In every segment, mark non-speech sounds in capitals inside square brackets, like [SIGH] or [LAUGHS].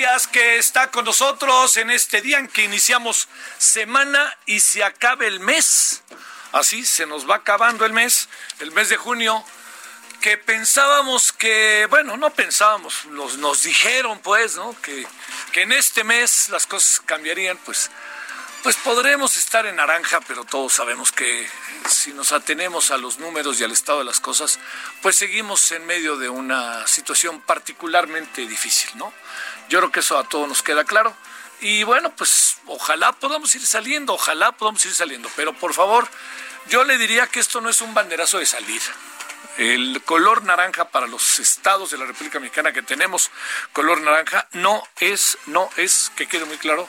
Gracias que está con nosotros en este día en que iniciamos semana y se acabe el mes. Así se nos va acabando el mes, el mes de junio, que pensábamos que, bueno, no pensábamos, nos, nos dijeron pues, ¿no? Que, que en este mes las cosas cambiarían, pues pues podremos estar en naranja, pero todos sabemos que si nos atenemos a los números y al estado de las cosas, pues seguimos en medio de una situación particularmente difícil, ¿no? Yo creo que eso a todos nos queda claro. Y bueno, pues ojalá podamos ir saliendo, ojalá podamos ir saliendo, pero por favor, yo le diría que esto no es un banderazo de salida. El color naranja para los estados de la República Mexicana que tenemos, color naranja, no es, no es, que quede muy claro,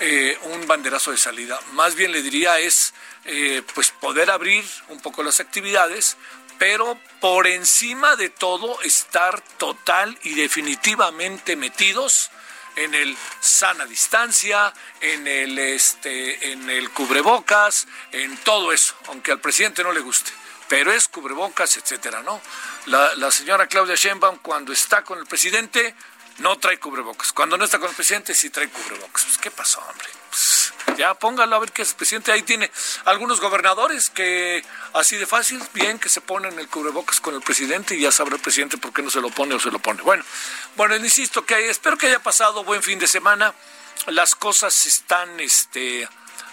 eh, un banderazo de salida. Más bien le diría es eh, pues poder abrir un poco las actividades, pero por encima de todo estar total y definitivamente metidos en el sana distancia, en el este, en el cubrebocas, en todo eso, aunque al presidente no le guste pero es cubrebocas, etcétera, ¿no? La, señora Claudia Sheinbaum cuando está con el presidente no trae cubrebocas. Cuando no está con el presidente, sí trae cubrebocas. Pues, ¿qué pasó, hombre? Pues, ya póngalo a ver qué es el presidente. Ahí tiene algunos gobernadores que, así de fácil, bien que se ponen el cubrebocas con el presidente y ya sabrá el presidente por qué no se lo pone o se lo pone. Bueno, bueno, insisto que espero que haya pasado buen fin de semana. Las cosas están, este.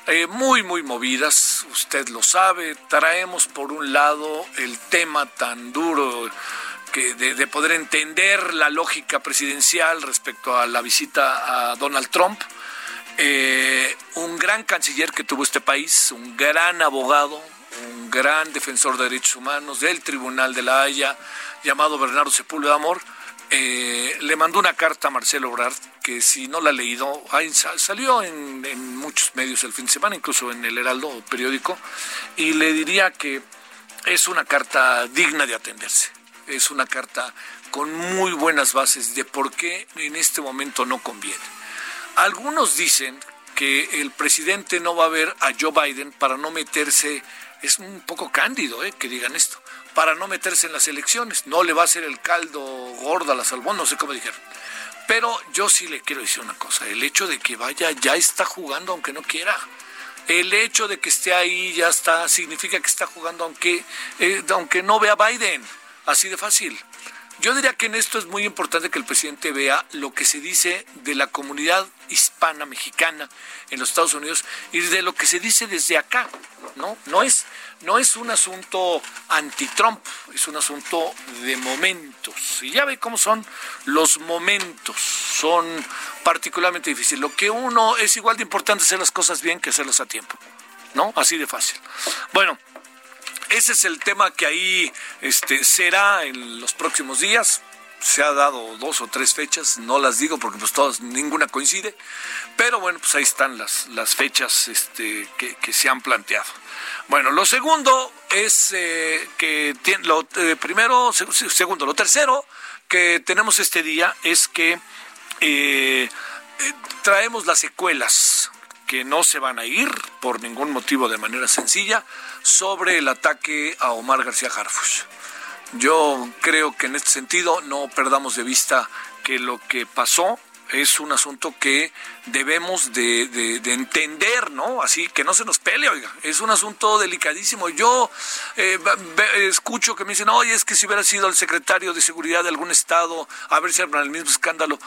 Eh, muy, muy movidas, usted lo sabe. Traemos por un lado el tema tan duro de, poder entender la lógica presidencial respecto a la visita a Donald Trump. Eh, un gran canciller que tuvo este país, un gran abogado, un gran defensor de derechos humanos del Tribunal de la Haya, llamado Bernardo Sepúlveda Amor, eh, le mandó una carta a Marcelo Obrard, que si no la ha leído, salió en, en, muchos medios el fin de semana, incluso en el Heraldo periódico, y le diría que es una carta digna de atenderse. Es una carta con muy buenas bases de por qué en este momento no conviene. Algunos dicen que el presidente no va a ver a Joe Biden para no meterse, es un poco cándido eh, que digan esto, para no meterse en las elecciones, no le va a hacer el caldo gordo a la salmón, no sé cómo dijeron. Pero yo sí le quiero decir una cosa, el hecho de que vaya ya está jugando aunque no quiera. El hecho de que esté ahí ya está, significa que está jugando aunque, eh, aunque no vea Biden, así de fácil. Yo diría que en esto es muy importante que el presidente vea lo que se dice de la comunidad hispana mexicana en los Estados Unidos y de lo que se dice desde acá, ¿no? No es no es un asunto anti-Trump, es un asunto de momentos. Y ya ve cómo son los momentos, son particularmente difíciles. Lo que uno es igual de importante hacer las cosas bien que hacerlas a tiempo. ¿no? Así de fácil. Bueno, ese es el tema que ahí este, será en los próximos días. Se ha dado dos o tres fechas, no las digo porque pues todas, ninguna coincide, pero bueno, pues ahí están las, fechas este, que, se han planteado. Bueno, lo segundo es eh, que lo eh, primero, segundo, lo tercero que tenemos este día es que eh, traemos las secuelas que no se van a ir por ningún motivo de manera sencilla sobre el ataque a Omar García Harfuch. Yo creo que en este sentido no perdamos de vista que lo que pasó es un asunto que debemos de, entender, ¿no? Así que no se nos pele, oiga, es un asunto delicadísimo. Yo eh, escucho que me dicen, oye, es que si hubiera sido el secretario de seguridad de algún estado, a ver si el mismo escándalo,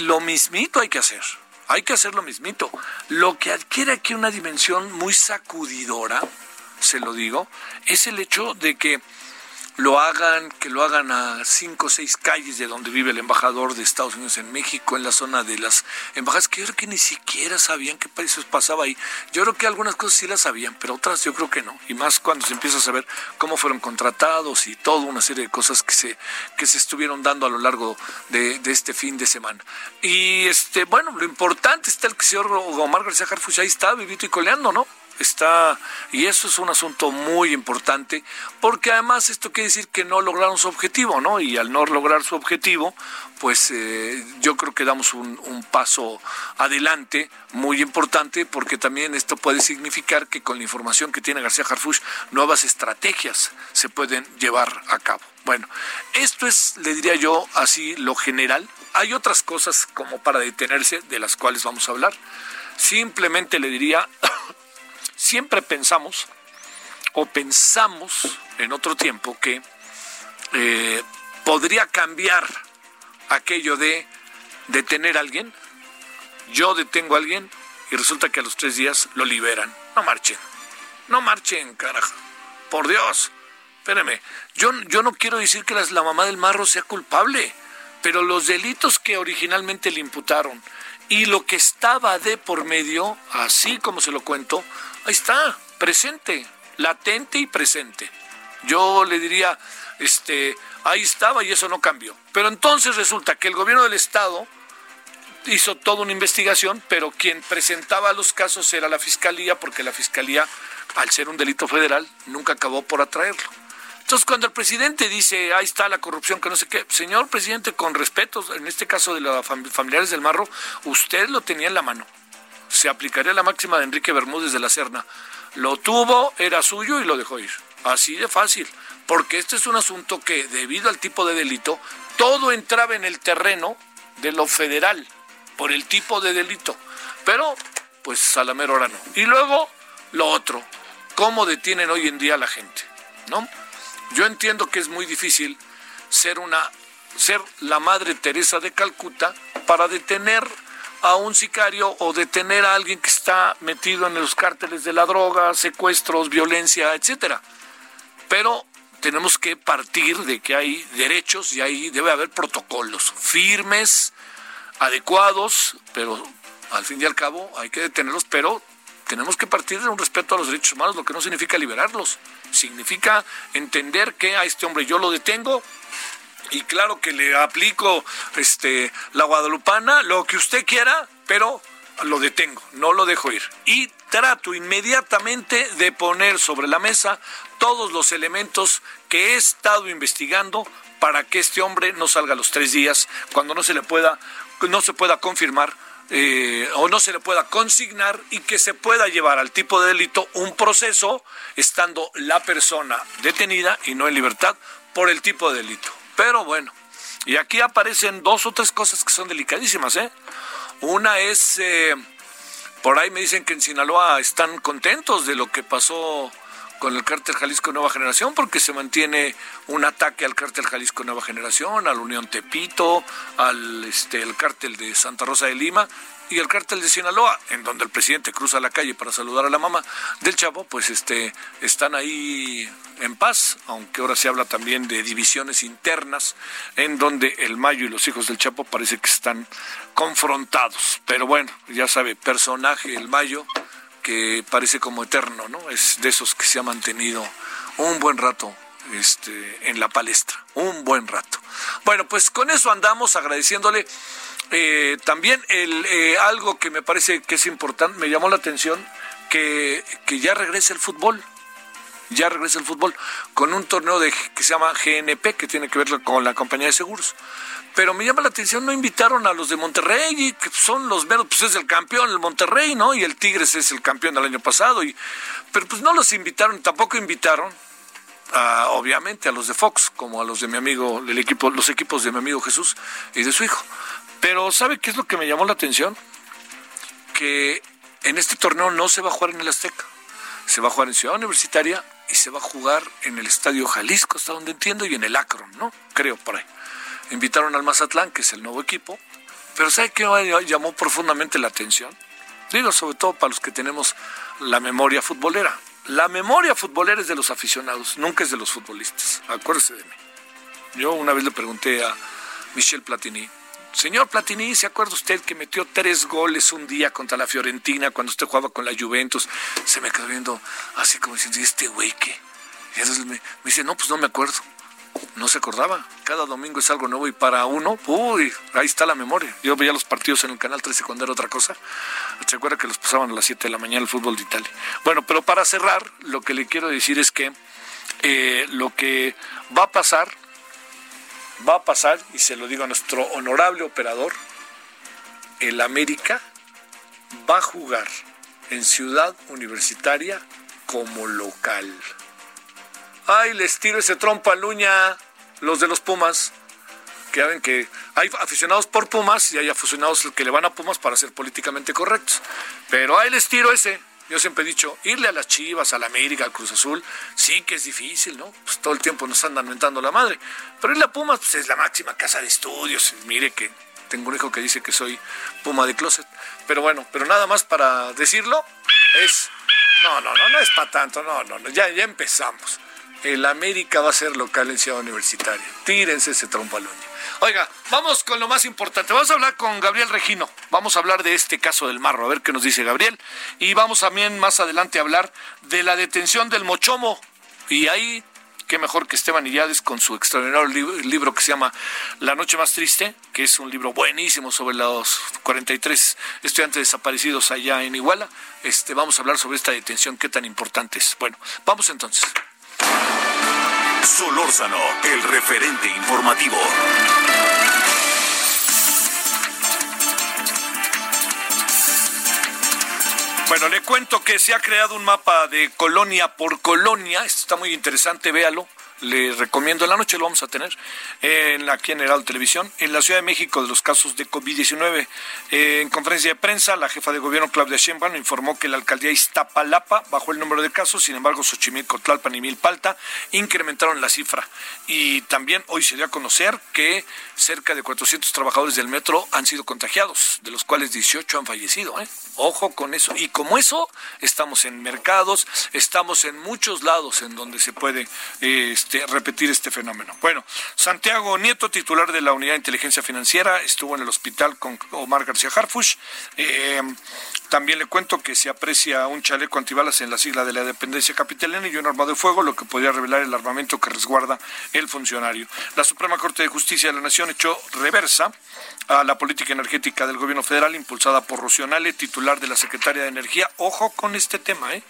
lo mismito hay que hacer. Hay que hacer lo mismito. Lo que adquiere aquí una dimensión muy sacudidora, se lo digo, es el hecho de que lo hagan, que lo hagan a cinco o seis calles de donde vive el embajador de Estados Unidos en México, en la zona de las embajadas, que yo creo que ni siquiera sabían qué países pasaba ahí. Yo creo que algunas cosas sí las sabían, pero otras yo creo que no. Y más cuando se empieza a saber cómo fueron contratados y toda una serie de cosas que se, que se estuvieron dando a lo largo de, este fin de semana. Y este, bueno, lo importante está el que señor Omar García Harfuch ahí está, vivito y coleando, ¿no? Está y eso es un asunto muy importante porque además esto quiere decir que no lograron su objetivo, ¿no? Y al no lograr su objetivo, pues eh, yo creo que damos un, un, paso adelante muy importante porque también esto puede significar que con la información que tiene García Harfuch nuevas estrategias se pueden llevar a cabo. Bueno, esto es, le diría yo así, lo general. Hay otras cosas como para detenerse de las cuales vamos a hablar. Simplemente le diría [COUGHS] siempre pensamos o pensamos en otro tiempo que eh, podría cambiar aquello de detener a alguien. Yo detengo a alguien y resulta que a los tres días lo liberan. No marchen, no marchen, carajo. Por Dios, espérame. Yo, yo no quiero decir que la mamá del marro sea culpable, pero los delitos que originalmente le imputaron y lo que estaba de por medio, así como se lo cuento, ahí está, presente, latente y presente. Yo le diría, este, ahí estaba y eso no cambió. Pero entonces resulta que el gobierno del Estado hizo toda una investigación, pero quien presentaba los casos era la Fiscalía, porque la Fiscalía, al ser un delito federal, nunca acabó por atraerlo. Entonces, cuando el presidente dice, ahí está la corrupción, que no sé qué, señor presidente, con respeto, en este caso de los familiares del Marro, usted lo tenía en la mano. Se aplicaría la máxima de Enrique Bermúdez de la Serna. Lo tuvo, era suyo y lo dejó ir. Así de fácil. Porque este es un asunto que, debido al tipo de delito, todo entraba en el terreno de lo federal, por el tipo de delito. Pero, pues, a la no. Y luego, lo otro, cómo detienen hoy en día a la gente, ¿no? Yo entiendo que es muy difícil ser una ser la madre Teresa de Calcuta para detener a un sicario o detener a alguien que está metido en los cárteles de la droga, secuestros, violencia, etcétera. Pero tenemos que partir de que hay derechos y ahí debe haber protocolos firmes, adecuados, pero al fin y al cabo hay que detenerlos, pero tenemos que partir de un respeto a los derechos humanos, lo que no significa liberarlos, significa entender que a este hombre yo lo detengo y claro que le aplico este la guadalupana, lo que usted quiera, pero lo detengo, no lo dejo ir. Y trato inmediatamente de poner sobre la mesa todos los elementos que he estado investigando para que este hombre no salga a los tres días cuando no se le pueda no se pueda confirmar eh, o no se le pueda consignar y que se pueda llevar al tipo de delito un proceso estando la persona detenida y no en libertad por el tipo de delito. Pero bueno, y aquí aparecen dos o tres cosas que son delicadísimas. ¿eh? Una es, eh, por ahí me dicen que en Sinaloa están contentos de lo que pasó con el cártel Jalisco Nueva Generación porque se mantiene un ataque al cártel Jalisco Nueva Generación, a la Unión Tepito, al este el cártel de Santa Rosa de Lima y el cártel de Sinaloa, en donde el presidente cruza la calle para saludar a la mamá del Chapo, pues este están ahí en paz, aunque ahora se habla también de divisiones internas en donde el Mayo y los hijos del Chapo parece que están confrontados. Pero bueno, ya sabe, personaje el Mayo que parece como eterno, ¿no? Es de esos que se ha mantenido un buen rato este, en la palestra, un buen rato. Bueno, pues con eso andamos agradeciéndole eh, también el, eh, algo que me parece que es importante, me llamó la atención, que, que ya regrese el fútbol ya regresa el fútbol con un torneo de, que se llama GNP, que tiene que ver con la compañía de seguros. Pero me llama la atención, no invitaron a los de Monterrey, que son los menos, pues es el campeón, el Monterrey, ¿no? Y el Tigres es el campeón del año pasado. Y, pero pues no los invitaron, tampoco invitaron, obviamente, a los de Fox, como a los de mi amigo, el equipo, los equipos de mi amigo Jesús y de su hijo. Pero ¿sabe qué es lo que me llamó la atención? Que en este torneo no se va a jugar en el Azteca, se va a jugar en Ciudad Universitaria y se va a jugar en el Estadio Jalisco, hasta donde entiendo, y en el Akron, ¿no? Creo, por ahí. Invitaron al Mazatlán, que es el nuevo equipo, pero ¿sabe qué llamó profundamente la atención? Digo, sobre todo para los que tenemos la memoria futbolera. La memoria futbolera es de los aficionados, nunca es de los futbolistas. Acuérdese de mí. Yo una vez le pregunté a Michel Platini, Señor Platini, ¿se acuerda usted que metió tres goles un día contra la Fiorentina cuando usted jugaba con la Juventus? Se me quedó viendo así como diciendo, este güey qué? Y entonces me, dice, no, pues no me acuerdo. No se acordaba. Cada domingo es algo nuevo y para uno, uy, ahí está la memoria. Yo veía los partidos en el Canal 13 cuando era otra cosa. ¿Se acuerda que los pasaban a las 7 de la mañana el fútbol de Italia? Bueno, pero para cerrar, lo que le quiero decir es que eh, lo que va a pasar va a pasar, y se lo digo a nuestro honorable operador, el América va a jugar en Ciudad Universitaria como local. Ay, les tiro ese trompa luña, los de los Pumas, que saben que hay aficionados por Pumas y hay aficionados que le van a Pumas para ser políticamente correctos. Pero ahí les tiro ese. Yo siempre he dicho, irle a las Chivas, a la América, al Cruz Azul, sí que es difícil, ¿no? Pues todo el tiempo nos andan mentando la madre. Pero irle a Pumas, pues es la máxima casa de estudios. Mire que tengo un hijo que dice que soy Puma de closet. Pero bueno, pero nada más para decirlo, es... No, no, no, no es para tanto, no, no, no, ya, ya empezamos. El América va a ser local en Ciudad Universitaria. Tírense ese trompalón. Oiga, vamos con lo más importante. Vamos a hablar con Gabriel Regino. Vamos a hablar de este caso del marro, a ver qué nos dice Gabriel. Y vamos también más adelante a hablar de la detención del Mochomo. Y ahí, qué mejor que Esteban Illades con su extraordinario libro que se llama La Noche Más Triste, que es un libro buenísimo sobre los 43 estudiantes desaparecidos allá en Iguala. Este, vamos a hablar sobre esta detención, qué tan importante es. Bueno, vamos entonces. Solórzano, el referente informativo. Bueno, le cuento que se ha creado un mapa de colonia por colonia. Esto está muy interesante, véalo le recomiendo, en la noche lo vamos a tener en aquí en Televisión, en la Ciudad de México de los casos de COVID-19. Eh, en conferencia de prensa, la jefa de gobierno Claudia Sheinbaum informó que la alcaldía Iztapalapa bajó el número de casos, sin embargo Xochimilco, Tlalpan y Milpalta incrementaron la cifra. Y también hoy se dio a conocer que cerca de 400 trabajadores del metro han sido contagiados, de los cuales 18 han fallecido. ¿eh? Ojo con eso. Y como eso, estamos en mercados, estamos en muchos lados en donde se puede... Eh, este, repetir este fenómeno. Bueno, Santiago Nieto, titular de la Unidad de Inteligencia Financiera, estuvo en el hospital con Omar García Harfush. Eh, también le cuento que se aprecia un chaleco antibalas en la sigla de la dependencia capitalina y un arma de fuego, lo que podría revelar el armamento que resguarda el funcionario. La Suprema Corte de Justicia de la Nación echó reversa a la política energética del gobierno federal impulsada por Rocionale, titular de la Secretaría de Energía. Ojo con este tema, ¿eh?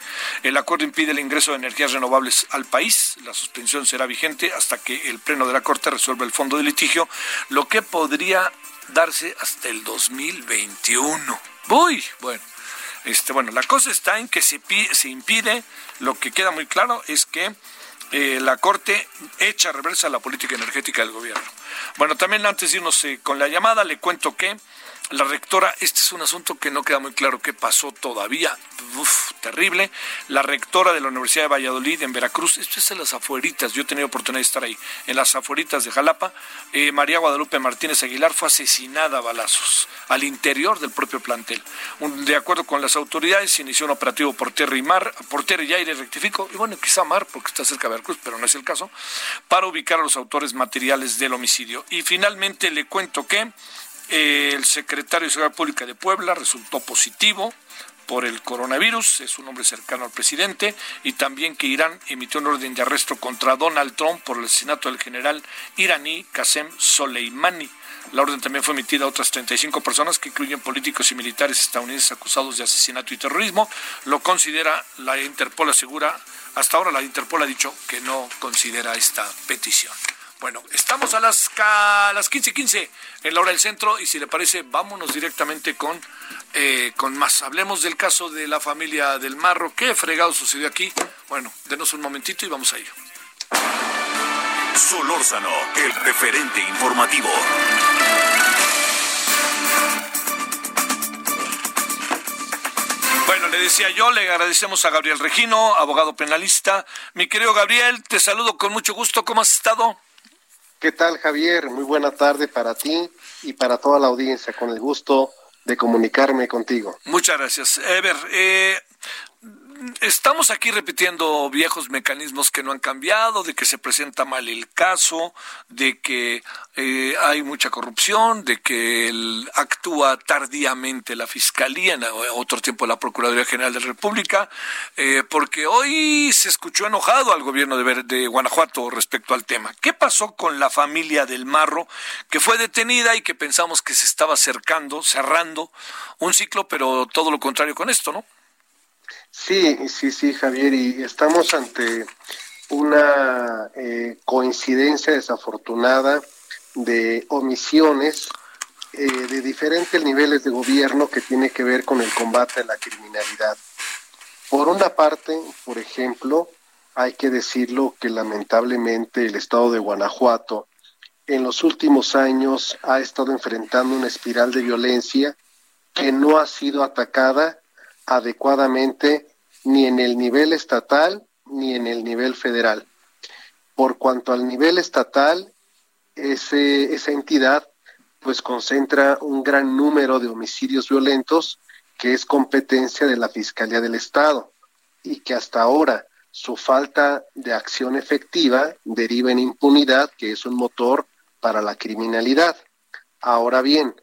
El acuerdo impide el ingreso de energías renovables al país. La suspensión será vigente hasta que el Pleno de la Corte resuelva el fondo de litigio, lo que podría darse hasta el 2021. Uy, bueno. Este, bueno, la cosa está en que se, se impide, lo que queda muy claro es que eh, la Corte echa reversa la política energética del gobierno. Bueno, también antes de irnos eh, con la llamada, le cuento que la rectora, este es un asunto que no queda muy claro qué pasó todavía, Uf, terrible. La rectora de la Universidad de Valladolid en Veracruz, esto es en las afueritas, yo he tenido oportunidad de estar ahí, en las afueritas de Jalapa, eh, María Guadalupe Martínez Aguilar fue asesinada a balazos al interior del propio plantel. de acuerdo con las autoridades, se inició un operativo por tierra y mar, por tierra y aire, rectifico, y bueno, quizá mar, porque está cerca de Veracruz, pero no es el caso, para ubicar a los autores materiales del homicidio. Y finalmente le cuento que el secretario de Seguridad Pública de Puebla resultó positivo por el coronavirus, es un hombre cercano al presidente, y también que Irán emitió un orden de arresto contra Donald Trump por el asesinato del general iraní Qasem Soleimani. La orden también fue emitida a otras 35 personas que incluyen políticos y militares estadounidenses acusados de asesinato y terrorismo. Lo considera la Interpol asegura, hasta ahora la Interpol ha dicho que no considera esta petición. Bueno, estamos a las, a las 15:15 en la hora del centro y si le parece, vámonos directamente con, eh, con más. Hablemos del caso de la familia del Marro. ¿Qué fregado sucedió aquí? Bueno, denos un momentito y vamos a ello. Solórzano, el referente informativo. Bueno, le decía yo, le agradecemos a Gabriel Regino, abogado penalista. Mi querido Gabriel, te saludo con mucho gusto. ¿Cómo has estado? ¿Qué tal, Javier? Muy buena tarde para ti y para toda la audiencia. Con el gusto de comunicarme contigo. Muchas gracias. Ever, eh, estamos aquí repitiendo viejos mecanismos que no han cambiado, de que se presenta mal el caso, de que eh, hay mucha corrupción, de que actúa tardíamente la Fiscalía, en otro tiempo la Procuraduría General de la República, eh, porque hoy se escuchó enojado al gobierno de, de Guanajuato respecto al tema. ¿Qué pasó con la familia del Marro, que fue detenida y que pensamos que se estaba acercando, cerrando un ciclo, pero todo lo contrario con esto, ¿no? Sí, sí, sí, Javier, y estamos ante una eh, coincidencia desafortunada de omisiones eh, de diferentes niveles de gobierno que tiene que ver con el combate a la criminalidad. Por una parte, por ejemplo, hay que decirlo que lamentablemente el estado de Guanajuato en los últimos años ha estado enfrentando una espiral de violencia que no ha sido atacada adecuadamente ni en el nivel estatal ni en el nivel federal. Por cuanto al nivel estatal, esa entidad pues concentra un gran número de homicidios violentos que es competencia de la Fiscalía del Estado y que hasta ahora su falta de acción efectiva deriva en impunidad, que es un motor para la criminalidad. Ahora bien,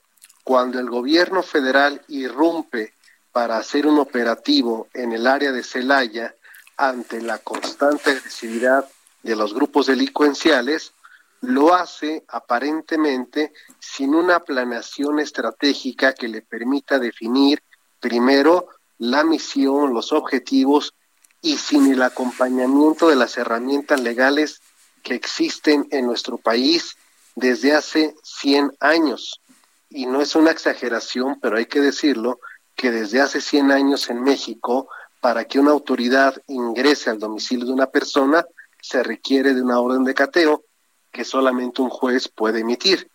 cuando el gobierno federal irrumpe para hacer un operativo en el área de Celaya ante la constante agresividad de los grupos delincuenciales, lo hace aparentemente sin una planeación estratégica que le permita definir primero la misión, los objetivos y sin el acompañamiento de las herramientas legales que existen en nuestro país desde hace 100 años. Y no es una exageración, pero hay que decirlo, que desde hace 100 años en México, para que una autoridad ingrese al domicilio de una persona, se requiere de una orden de cateo que solamente un juez puede emitir.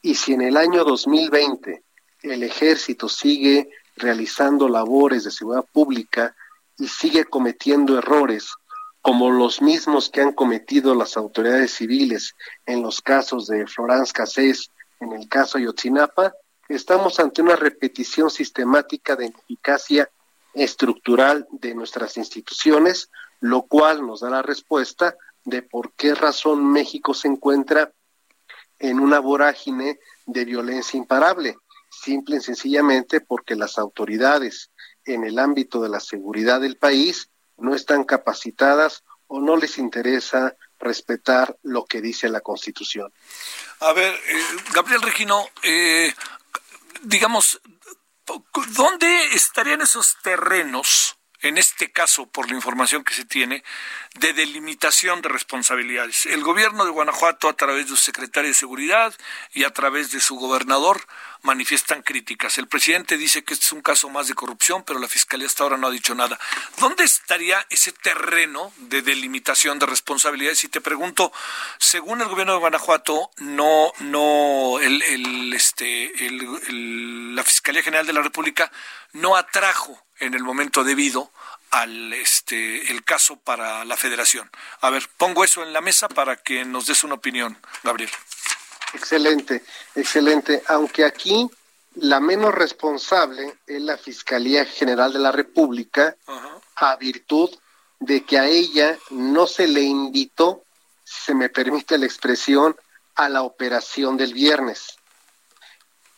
Y si en el año 2020 el ejército sigue realizando labores de seguridad pública y sigue cometiendo errores como los mismos que han cometido las autoridades civiles en los casos de Florence Cassés, en el caso Yotzinapa, estamos ante una repetición sistemática de ineficacia estructural de nuestras instituciones, lo cual nos da la respuesta de por qué razón México se encuentra en una vorágine de violencia imparable, simple y sencillamente porque las autoridades en el ámbito de la seguridad del país no están capacitadas o no les interesa respetar lo que dice la Constitución. A ver, eh, Gabriel Regino, eh, digamos, ¿dónde estarían esos terrenos, en este caso, por la información que se tiene, de delimitación de responsabilidades? El gobierno de Guanajuato, a través de su secretario de Seguridad y a través de su gobernador, manifiestan críticas. El presidente dice que este es un caso más de corrupción, pero la fiscalía hasta ahora no ha dicho nada. ¿Dónde estaría ese terreno de delimitación de responsabilidades? Y te pregunto, según el gobierno de Guanajuato, no, no, el, el, este, el, la Fiscalía General de la República no atrajo en el momento debido al este el caso para la Federación. A ver, pongo eso en la mesa para que nos des una opinión, Gabriel. Excelente, excelente. Aunque aquí la menos responsable es la Fiscalía General de la República, a virtud de que a ella no se le invitó, si se me permite la expresión, a la operación del viernes.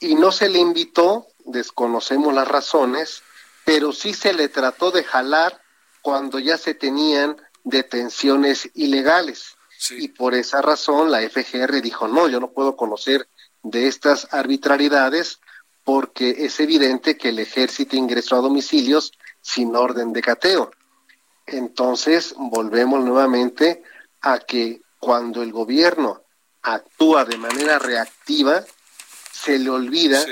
Y no se le invitó, desconocemos las razones, pero sí se le trató de jalar cuando ya se tenían detenciones ilegales. Y por esa razón la FGR dijo, no, yo no puedo conocer de estas arbitrariedades porque es evidente que el ejército ingresó a domicilios sin orden de cateo. Entonces, volvemos nuevamente a que cuando el gobierno actúa de manera reactiva, se le olvida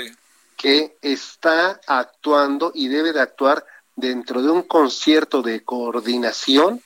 que está actuando y debe de actuar dentro de un concierto de coordinación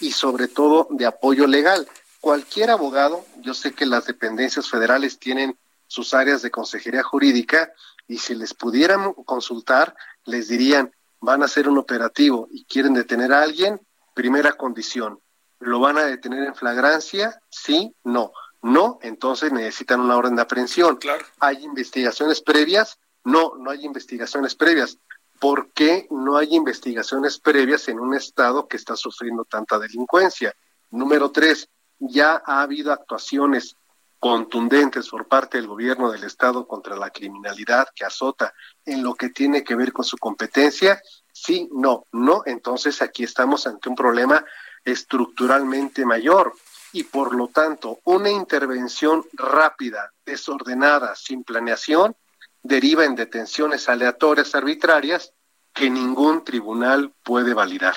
y sobre todo de apoyo legal. Cualquier abogado, yo sé que las dependencias federales tienen sus áreas de consejería jurídica y si les pudieran consultar, les dirían, van a hacer un operativo y quieren detener a alguien, primera condición, ¿lo van a detener en flagrancia? Sí, no. No, entonces necesitan una orden de aprehensión. Claro. ¿Hay investigaciones previas? No, no hay investigaciones previas. ¿Por qué no hay investigaciones previas en un Estado que está sufriendo tanta delincuencia? Número tres, ya ha habido actuaciones contundentes por parte del gobierno del Estado contra la criminalidad que azota en lo que tiene que ver con su competencia? Sí, no, no. Entonces aquí estamos ante un problema estructuralmente mayor y por lo tanto una intervención rápida, desordenada, sin planeación, deriva en detenciones aleatorias, arbitrarias, que ningún tribunal puede validar.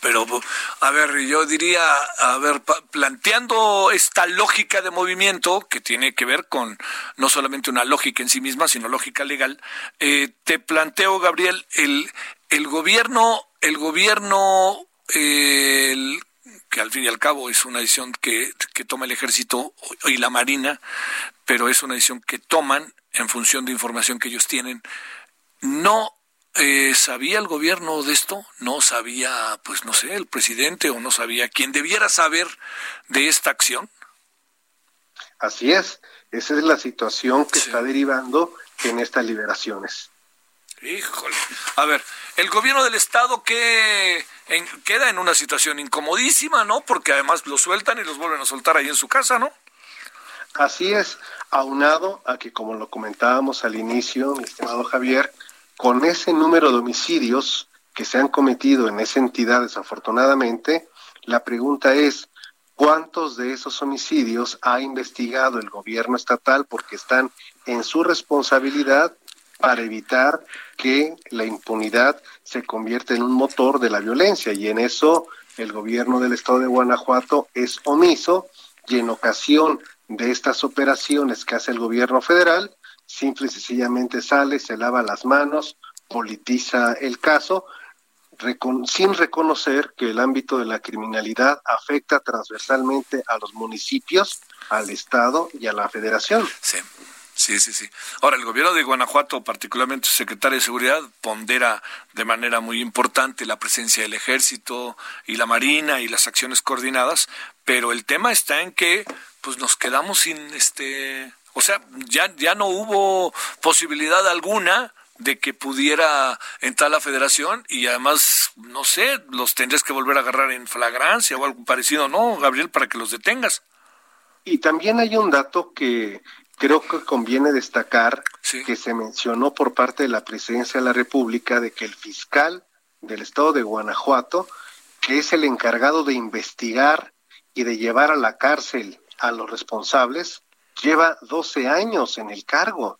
Pero, a ver, yo diría, a ver, planteando esta lógica de movimiento que tiene que ver con no solamente una lógica en sí misma, sino lógica legal, eh, te planteo, Gabriel, el, el gobierno, el gobierno, el, que al fin y al cabo es una decisión que, que toma el ejército y la marina, pero es una decisión que toman en función de información que ellos tienen. No eh, ¿Sabía el gobierno de esto? ¿No sabía, pues no sé, el presidente o no sabía quién debiera saber de esta acción? Así es, esa es la situación que está derivando en estas liberaciones. Híjole. A ver, el gobierno del estado que queda en una situación incomodísima, ¿no? Porque además lo sueltan y los vuelven a soltar ahí en su casa, ¿no? Así es, aunado a que como lo comentábamos al inicio, mi estimado Javier, con ese número de homicidios que se han cometido en esa entidad desafortunadamente, la pregunta es, ¿cuántos de esos homicidios ha investigado el gobierno estatal porque están en su responsabilidad para evitar que la impunidad se convierta en un motor de la violencia? Y en eso el gobierno del estado de Guanajuato es omiso y en ocasión de estas operaciones que hace el gobierno federal, simple y sencillamente sale, se lava las manos, politiza el caso, sin reconocer que el ámbito de la criminalidad afecta transversalmente a los municipios, al Estado y a la Federación. Sí. Sí, sí, sí. Ahora, el gobierno de Guanajuato, particularmente su secretario de Seguridad, pondera de manera muy importante la presencia del ejército y la marina y las acciones coordinadas, pero el tema está en que pues nos quedamos sin este o sea, ya, ya no hubo posibilidad alguna de que pudiera entrar la federación y además, no sé, los tendrías que volver a agarrar en flagrancia o algo parecido, ¿no, Gabriel, para que los detengas? Y también hay un dato que creo que conviene destacar, que se mencionó por parte de la presidencia de la República, de que el fiscal del estado de Guanajuato, que es el encargado de investigar y de llevar a la cárcel a los responsables, lleva 12 años en el cargo,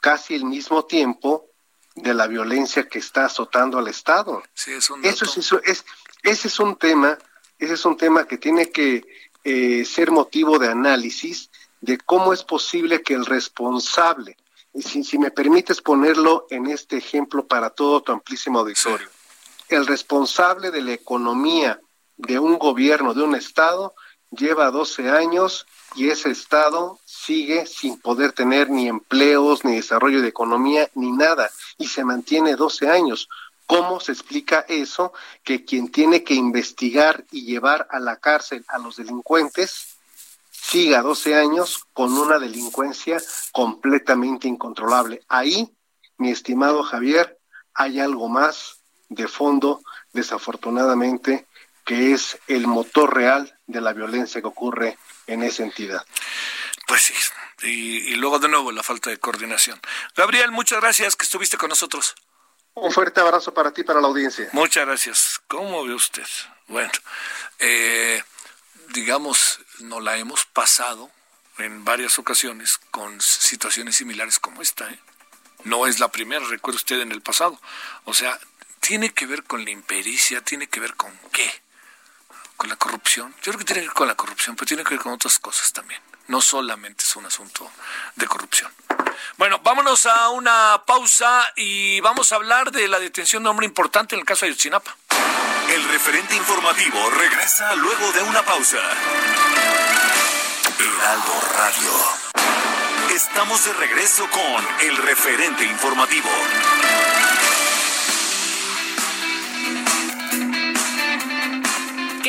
casi el mismo tiempo de la violencia que está azotando al Estado. Sí, es un eso, es, ese es un tema, ese es un tema que tiene que eh, ser motivo de análisis de cómo es posible que el responsable, si, si me permites ponerlo en este ejemplo para todo tu amplísimo auditorio, el responsable de la economía de un gobierno, de un Estado, lleva 12 años y ese Estado sigue sin poder tener ni empleos, ni desarrollo de economía, ni nada, y se mantiene 12 años. ¿Cómo se explica eso? Que quien tiene que investigar y llevar a la cárcel a los delincuentes siga 12 años con una delincuencia completamente incontrolable. Ahí, mi estimado Javier, hay algo más de fondo, desafortunadamente, que es el motor real de la violencia que ocurre en esa entidad. Pues sí, y, luego de nuevo la falta de coordinación. Gabriel, muchas gracias que estuviste con nosotros. Un fuerte abrazo para ti y para la audiencia. Muchas gracias. ¿Cómo ve usted? Bueno, eh, digamos, no la hemos pasado en varias ocasiones con situaciones similares como esta. ¿eh? No es la primera, recuerde usted en el pasado. O sea, tiene que ver con la impericia, tiene que ver con qué. Con la corrupción. Yo creo que tiene que ver con la corrupción, pero tiene que ver con otras cosas también. No solamente es un asunto de corrupción. Bueno, vámonos a una pausa y vamos a hablar de la detención de un hombre importante en el caso de Ayotzinapa. El referente informativo regresa luego de una pausa. Heraldo Radio. Estamos de regreso con el referente informativo.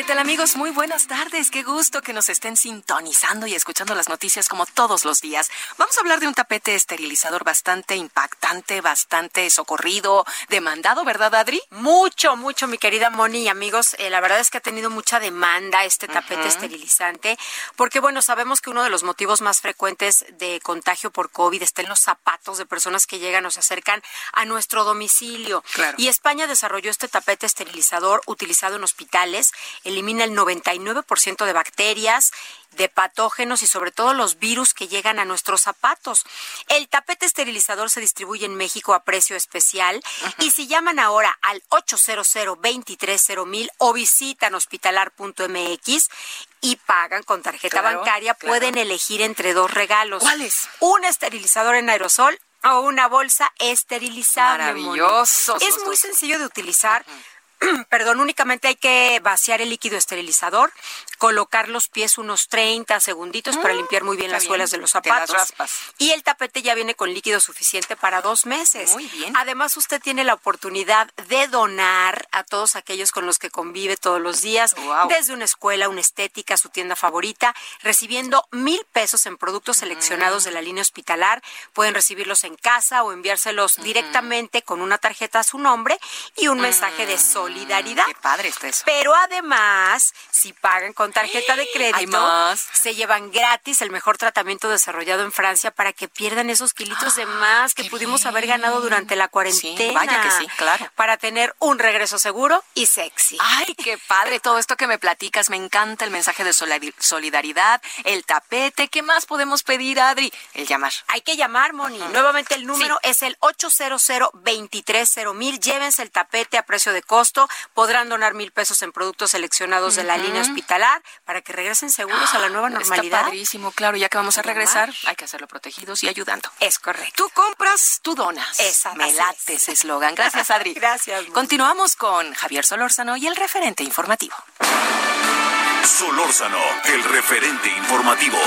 Tal amigos? Muy buenas tardes. Qué gusto que nos estén sintonizando y escuchando las noticias como todos los días. Vamos a hablar de un tapete esterilizador bastante impactante, bastante socorrido, demandado, ¿verdad, Adri? Mucho, mucho, mi querida Moni y amigos. Eh, la verdad es que ha tenido mucha demanda este tapete esterilizante, porque bueno, sabemos que uno de los motivos más frecuentes de contagio por COVID está en los zapatos de personas que llegan o se acercan a nuestro domicilio. Claro. Y España desarrolló este tapete esterilizador utilizado en hospitales elimina el 99% de bacterias, de patógenos y sobre todo los virus que llegan a nuestros zapatos. El tapete esterilizador se distribuye en México a precio especial y si llaman ahora al 800 230 o visitan hospitalar.mx y pagan con tarjeta Claro, bancaria, claro. pueden elegir entre dos regalos. ¿Cuáles? Un esterilizador en aerosol o una bolsa esterilizable. Moni. Maravillosos Es muy sencillo de utilizar. [CLEARS THROAT] Perdón, únicamente hay que vaciar el líquido esterilizador, colocar los pies unos 30 segunditos para limpiar muy bien Mm, las bien. suelas de los zapatos. Y el tapete ya viene con líquido suficiente para dos meses. Muy bien. Además, usted tiene la oportunidad de donar a todos aquellos con los que convive todos los días, desde una escuela, una estética, su tienda favorita, recibiendo mil pesos en productos seleccionados de la línea hospitalar. Pueden recibirlos en casa o enviárselos directamente con una tarjeta a su nombre y un mensaje de solidaridad. Qué padre está eso. Pero además, si pagan con tarjeta de crédito, más. se llevan gratis el mejor tratamiento desarrollado en Francia para que pierdan esos kilitos de más que qué pudimos haber ganado durante la Sí, cuarentena. vaya que sí, claro. Para tener un regreso seguro y sexy. Ay, qué padre todo esto que me platicas. Me encanta el mensaje de solidar- solidaridad, el tapete. ¿Qué más podemos pedir, Adri? El llamar. Hay que llamar, Moni. Nuevamente el número es el 800 mil. Llévense el tapete a precio de costo. Podrán donar mil pesos en productos seleccionados de la línea hospitalar para que regresen seguros a la nueva normalidad. Está padrísimo, claro. Ya que vamos a regresar, hay que hacerlo protegidos y ayudando. Es correcto. Tú compras, tú donas. Esa- Me late es. ese eslogan. Gracias, [LAUGHS] Adri. Gracias. Continuamos con Javier Solórzano y el referente informativo. Solórzano, el referente informativo.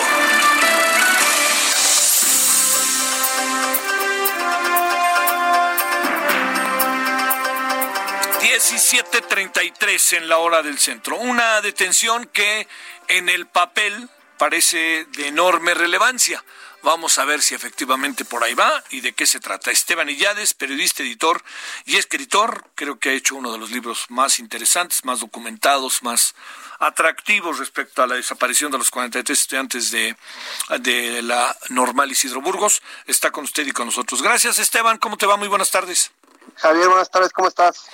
Diecisiete treinta y tres en la hora del centro. Una detención que en el papel parece de enorme relevancia. Vamos a ver si efectivamente por ahí va y de qué se trata. Esteban Illades, periodista, editor y escritor, creo que ha hecho uno de los libros más interesantes, más documentados, más atractivos respecto a la desaparición de los 43 estudiantes de, de la Normal Isidro Burgos. Está con usted y con nosotros. Gracias, Esteban. ¿Cómo te va? Muy buenas tardes. Javier, buenas tardes, ¿cómo estás?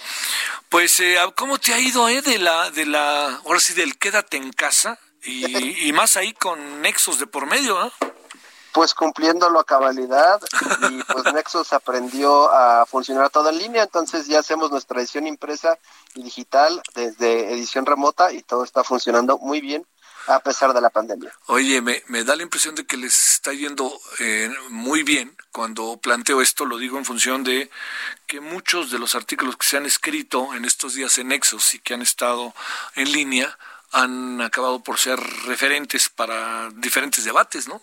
Pues, eh, ¿cómo te ha ido, eh, de la, de la, ahora sí, del quédate en casa? Y, y más ahí con nexos de por medio, ¿no? Pues cumpliéndolo a cabalidad y pues Nexus aprendió a funcionar todo en línea, entonces ya hacemos nuestra edición impresa y digital desde edición remota y todo está funcionando muy bien a pesar de la pandemia. Oye, me, me da la impresión de que les está yendo eh, muy bien cuando planteo esto, lo digo en función de que muchos de los artículos que se han escrito en estos días en Nexos y que han estado en línea han acabado por ser referentes para diferentes debates, ¿no?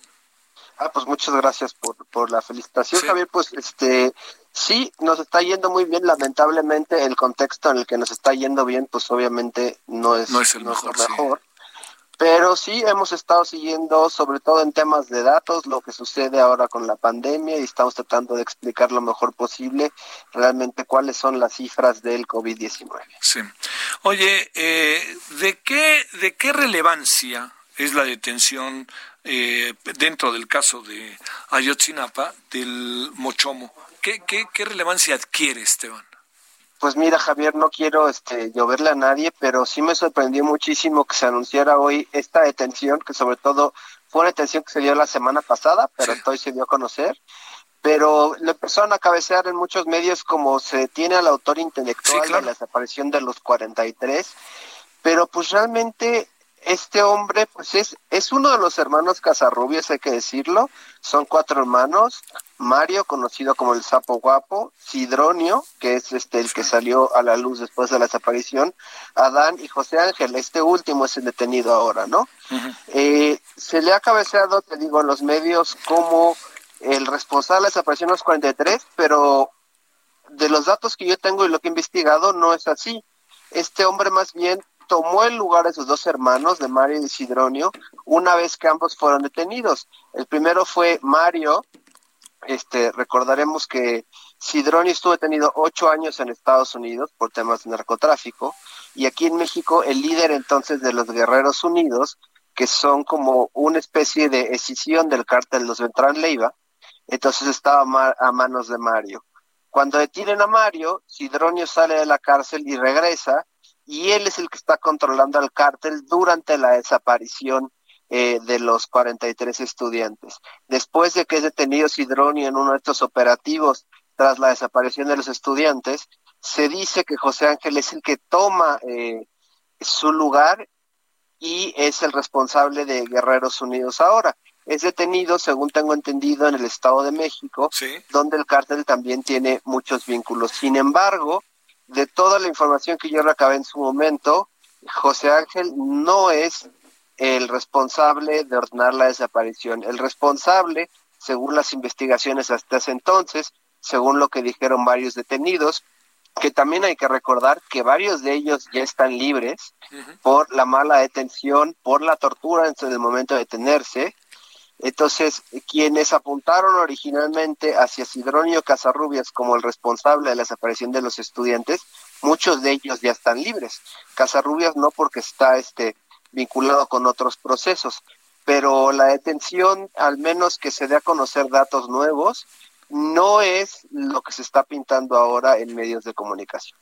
Ah, pues muchas gracias por, por la felicitación, Sí. Javier. Pues este, sí, nos está yendo muy bien. Lamentablemente, el contexto en el que nos está yendo bien, pues obviamente no es, No es el lo mejor, sí. Pero sí hemos estado siguiendo, sobre todo en temas de datos, lo que sucede ahora con la pandemia y estamos tratando de explicar lo mejor posible realmente cuáles son las cifras del COVID-19. Sí. Oye, eh, ¿de qué de qué relevancia es la detención eh, dentro del caso de Ayotzinapa del Mochomo? ¿Qué, qué, qué relevancia adquiere, Esteban? Pues mira, Javier, no quiero este, lloverle a nadie, pero sí me sorprendió muchísimo que se anunciara hoy esta detención, que sobre todo fue una detención que se dio la semana pasada, pero hoy se dio a conocer. Pero le empezaron a cabecear en muchos medios como se detiene al autor intelectual de la desaparición de los 43, pero pues realmente este hombre pues es, es uno de los hermanos Casarrubios, hay que decirlo, son cuatro hermanos, Mario, conocido como el sapo guapo, Sidronio, que es este el que salió a la luz después de la desaparición, Adán y José Ángel, este último es el detenido ahora, ¿no? Eh, se le ha cabeceado, te digo, en los medios como el responsable de la desaparición de los 43, pero de los datos que yo tengo y lo que he investigado no es así. Este hombre más bien tomó el lugar de sus dos hermanos, de Mario y Sidronio, una vez que ambos fueron detenidos. El primero fue Mario, este, recordaremos que Sidronio estuvo detenido ocho años en Estados Unidos por temas de narcotráfico y aquí en México el líder entonces de los Guerreros Unidos, que son como una especie de escisión del cártel de los Ventral Leiva, entonces estaba a manos de Mario. Cuando detienen a Mario, Sidronio sale de la cárcel y regresa y él es el que está controlando al cártel durante la desaparición eh, de los 43 estudiantes. Después de que es detenido Sidronio en uno de estos operativos tras la desaparición de los estudiantes, se dice que José Ángel es el que toma eh, su lugar y es el responsable de Guerreros Unidos ahora. Es detenido, según tengo entendido, en el Estado de México, donde el cártel también tiene muchos vínculos. Sin embargo, de toda la información que yo recabé en su momento, José Ángel no es el responsable de ordenar la desaparición. El responsable, según las investigaciones hasta ese entonces, según lo que dijeron varios detenidos, que también hay que recordar que varios de ellos ya están libres por la mala detención, por la tortura en el momento de detenerse, entonces, quienes apuntaron originalmente hacia Sidronio Casarrubias como el responsable de la desaparición de los estudiantes, muchos de ellos ya están libres. Casarrubias no porque está este vinculado con otros procesos, pero la detención, al menos que se dé a conocer datos nuevos, no es lo que se está pintando ahora en medios de comunicación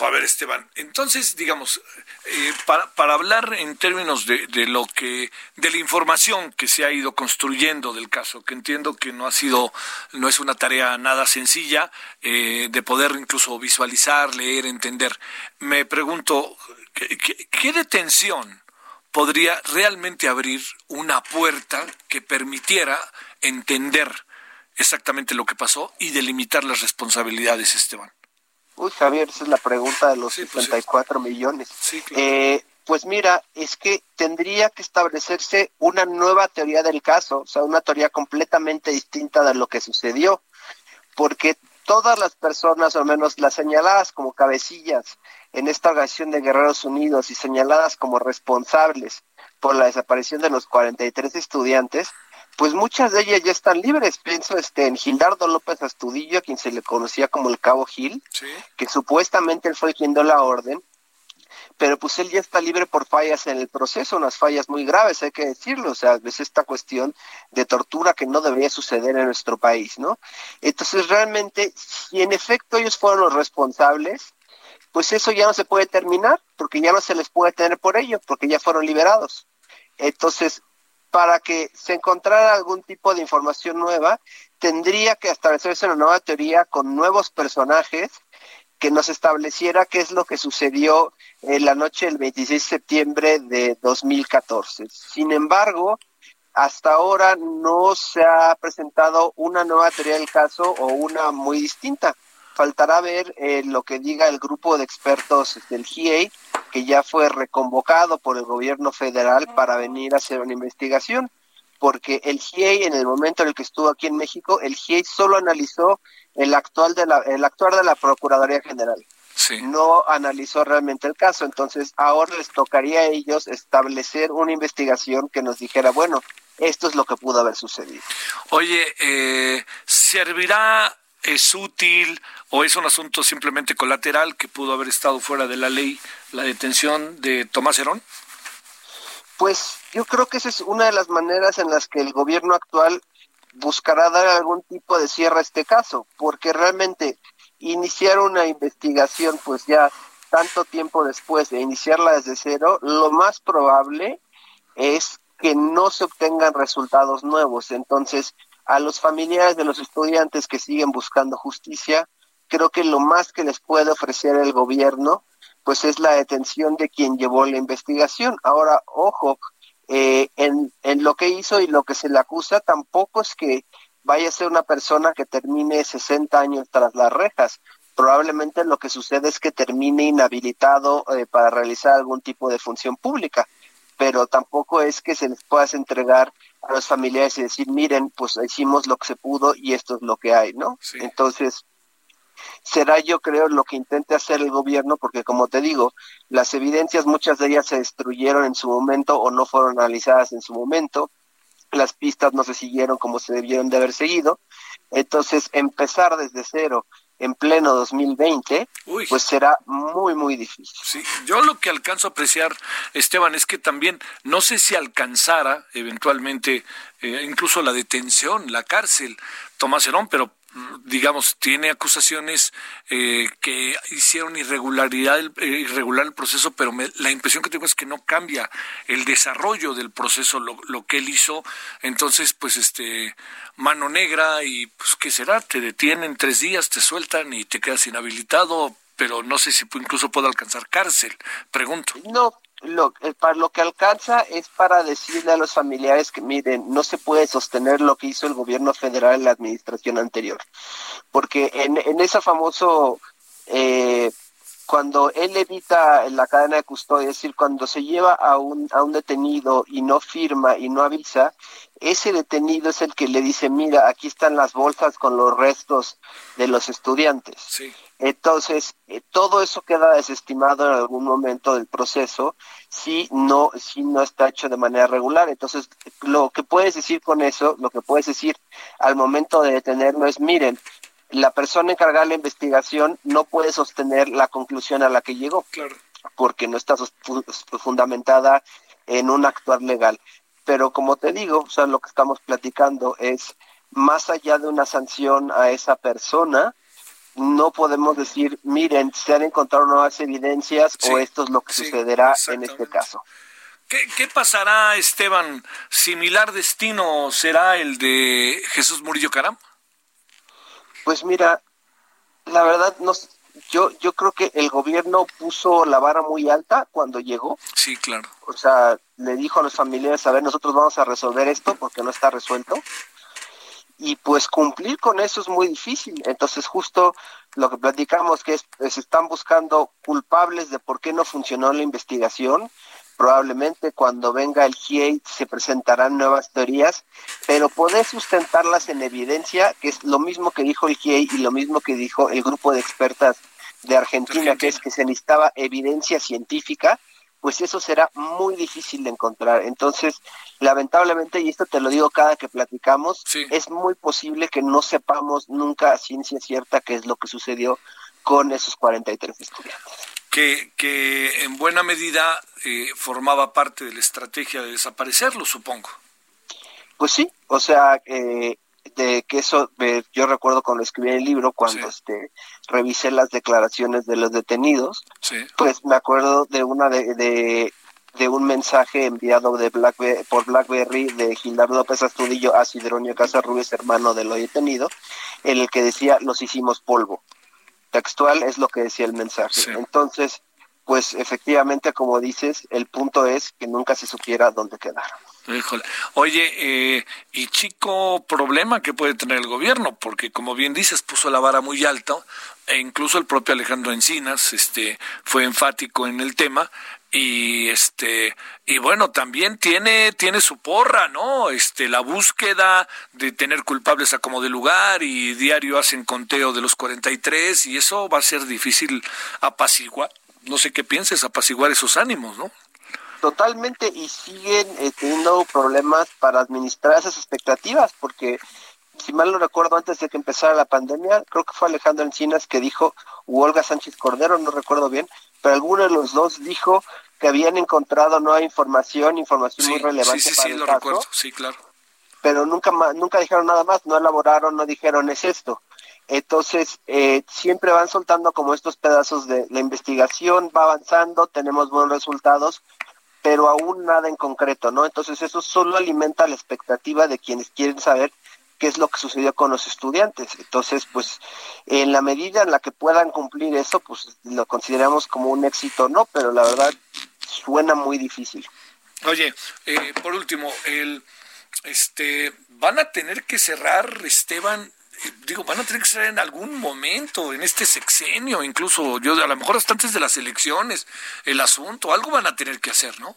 a ver, Esteban, entonces, digamos, eh, para, para, hablar en términos de, de, lo que, de la información que se ha ido construyendo del caso, que entiendo que no ha sido, no es una tarea nada sencilla eh, de poder incluso visualizar, leer, entender. Me pregunto, ¿qué, qué detención podría realmente abrir una puerta que permitiera entender exactamente lo que pasó y delimitar las responsabilidades, Esteban? Uy, Javier, esa es la pregunta de los 54 pues millones. eh, pues mira, es que tendría que establecerse una nueva teoría del caso, o sea, una teoría completamente distinta de lo que sucedió, porque todas las personas, o al menos las señaladas como cabecillas en esta organización de Guerreros Unidos y señaladas como responsables por la desaparición de los 43 estudiantes, pues muchas de ellas ya están libres. Pienso este, en Gildardo López Astudillo, a quien se le conocía como el Cabo Gil, que supuestamente él fue quien dio la orden, pero pues él ya está libre por fallas en el proceso, unas fallas muy graves, hay que decirlo, o sea, es esta cuestión de tortura que no debería suceder en nuestro país, ¿no? Entonces, realmente, si en efecto ellos fueron los responsables, pues eso ya no se puede terminar, porque ya no se les puede tener por ello, porque ya fueron liberados. Entonces, para que se encontrara algún tipo de información nueva, tendría que establecerse una nueva teoría con nuevos personajes que nos estableciera qué es lo que sucedió en la noche del 26 de septiembre de 2014. Sin embargo, hasta ahora no se ha presentado una nueva teoría del caso o una muy distinta. Faltará ver eh, lo que diga el grupo de expertos del GIEI que ya fue reconvocado por el gobierno federal para venir a hacer una investigación, porque el GIEI en el momento en el que estuvo aquí en México, el GIEI solo analizó el actual de la, el actuar de la Procuraduría General. No analizó realmente el caso, entonces ahora les tocaría a ellos establecer una investigación que nos dijera, bueno, esto es lo que pudo haber sucedido. Oye, eh, ¿servirá es útil o es un asunto simplemente colateral que pudo haber estado fuera de la ley la detención de Tomás Herón? Pues yo creo que esa es una de las maneras en las que el gobierno actual buscará dar algún tipo de cierre a este caso, porque realmente iniciar una investigación pues ya tanto tiempo después de iniciarla desde cero, lo más probable es que no se obtengan resultados nuevos. Entonces, a los familiares de los estudiantes que siguen buscando justicia, creo que lo más que les puede ofrecer el gobierno, pues es la detención de quien llevó la investigación. Ahora, ojo, eh, en, en lo que hizo y lo que se le acusa, tampoco es que vaya a ser una persona que termine 60 años tras las rejas. Probablemente lo que sucede es que termine inhabilitado eh, para realizar algún tipo de función pública, pero tampoco es que se les pueda entregar a los familiares y decir, miren, pues hicimos lo que se pudo y esto es lo que hay, ¿no? Entonces, será yo creo lo que intente hacer el gobierno, porque como te digo, las evidencias, muchas de ellas se destruyeron en su momento o no fueron analizadas en su momento, las pistas no se siguieron como se debieron de haber seguido, entonces empezar desde cero en pleno 2020, pues será muy, muy difícil. Sí, yo lo que alcanzo a apreciar, Esteban, es que también no sé si alcanzara eventualmente eh, incluso la detención, la cárcel, Tomás Herón, pero digamos, tiene acusaciones eh, que hicieron irregularidad, eh, irregular el proceso, pero la impresión que tengo es que no cambia el desarrollo del proceso, lo, lo, que él hizo. Entonces, pues, este, mano negra y, pues, ¿qué será? Te detienen tres días, te sueltan y te quedas inhabilitado, pero no sé si incluso puedo alcanzar cárcel, pregunto. No, lo, eh, para lo que alcanza es para decirle a los familiares que miren, no se puede sostener lo que hizo el gobierno federal en la administración anterior. Porque en, en ese famoso, eh, cuando él evita la cadena de custodia, es decir, cuando se lleva a un, a un detenido y no firma y no avisa, ese detenido es el que le dice, mira, aquí están las bolsas con los restos de los estudiantes. Sí. Entonces, eh, todo eso queda desestimado en algún momento del proceso si no, si no está hecho de manera regular. Entonces, lo que puedes decir con eso, lo que puedes decir al momento de detenerlo es, miren, la persona encargada de la investigación no puede sostener la conclusión a la que llegó, porque no está fundamentada en un actuar legal. Pero como te digo, o sea, lo que estamos platicando es más allá de una sanción a esa persona, no podemos decir, miren, se han encontrado nuevas evidencias o esto es lo que sucederá en este caso. ¿Qué, pasará, Esteban? ¿Similar destino será el de Jesús Murillo Caram? Pues mira, la verdad, no, yo, yo creo que el gobierno puso la vara muy alta cuando llegó. Sí, claro. O sea, le dijo a los familiares, a ver, nosotros vamos a resolver esto porque no está resuelto y pues cumplir con eso es muy difícil. Entonces justo lo que platicamos que es, se están buscando culpables de por qué no funcionó la investigación. Probablemente cuando venga el GIEI se presentarán nuevas teorías, pero poder sustentarlas en evidencia, que es lo mismo que dijo el GIEI y lo mismo que dijo el grupo de expertas de Argentina. que es que se necesitaba evidencia científica, pues eso será muy difícil de encontrar. Entonces, lamentablemente, y esto te lo digo cada que platicamos, es muy posible que no sepamos nunca a ciencia cierta qué es lo que sucedió con esos 43 estudiantes. Que, que en buena medida eh, formaba parte de la estrategia de desaparecerlo, supongo. Pues sí, o sea, eh, de que eso yo recuerdo cuando escribí el libro cuando este revisé las declaraciones de los detenidos pues me acuerdo de una de, de, un mensaje enviado de Blackberry, por BlackBerry de Gildardo López Astudillo a Sidronio Casarrubias hermano de lo detenido en el que decía los hicimos polvo textual es lo que decía el mensaje. Entonces pues efectivamente como dices el punto es que nunca se supiera dónde quedaron Oye, eh, y chico problema que puede tener el gobierno, porque como bien dices, puso la vara muy alta, e incluso el propio Alejandro Encinas este, fue enfático en el tema, y este y bueno también tiene tiene su porra no este la búsqueda de tener culpables a como de lugar y diario hacen conteo de los 43 y eso va a ser difícil apaciguar no sé qué pienses apaciguar esos ánimos no totalmente y siguen eh, teniendo problemas para administrar esas expectativas porque si mal no recuerdo antes de que empezara la pandemia creo que fue Alejandro Encinas que dijo u Olga Sánchez Cordero no recuerdo bien pero alguno de los dos dijo que habían encontrado nueva información información muy relevante sí, sí, sí, lo recuerdo sí claro. pero nunca nunca dijeron nada más no elaboraron no dijeron es esto Entonces, eh, siempre van soltando como estos pedazos de la investigación, va avanzando, tenemos buenos resultados, pero aún nada en concreto, ¿no? Entonces, eso solo alimenta la expectativa de quienes quieren saber qué es lo que sucedió con los estudiantes. Entonces, pues, en la medida en la que puedan cumplir eso, pues lo consideramos como un éxito, ¿no? Pero la verdad, suena muy difícil. Oye, eh, por último, el, este, van a tener que cerrar, Esteban, digo, van a tener que ser en algún momento, en este sexenio, incluso yo a lo mejor hasta antes de las elecciones, el asunto, algo van a tener que hacer, ¿no?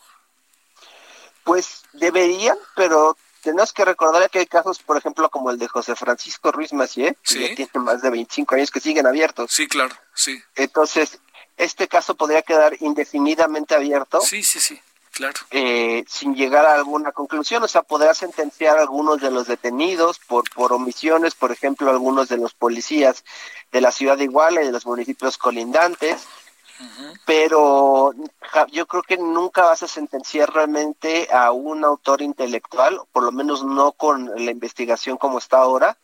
Pues deberían, pero tenemos que recordar que hay casos, por ejemplo, como el de José Francisco Ruiz Macié, que tiene más de 25 años que siguen abiertos. Sí, claro, sí. Entonces, este caso podría quedar indefinidamente abierto. Sí, sí, sí. Eh, sin llegar a alguna conclusión, o sea, podrá sentenciar a algunos de los detenidos por, por omisiones, por ejemplo, algunos de los policías de la ciudad de Iguala y de los municipios colindantes, pero yo creo que nunca vas a sentenciar realmente a un autor intelectual, por lo menos no con la investigación como está ahora,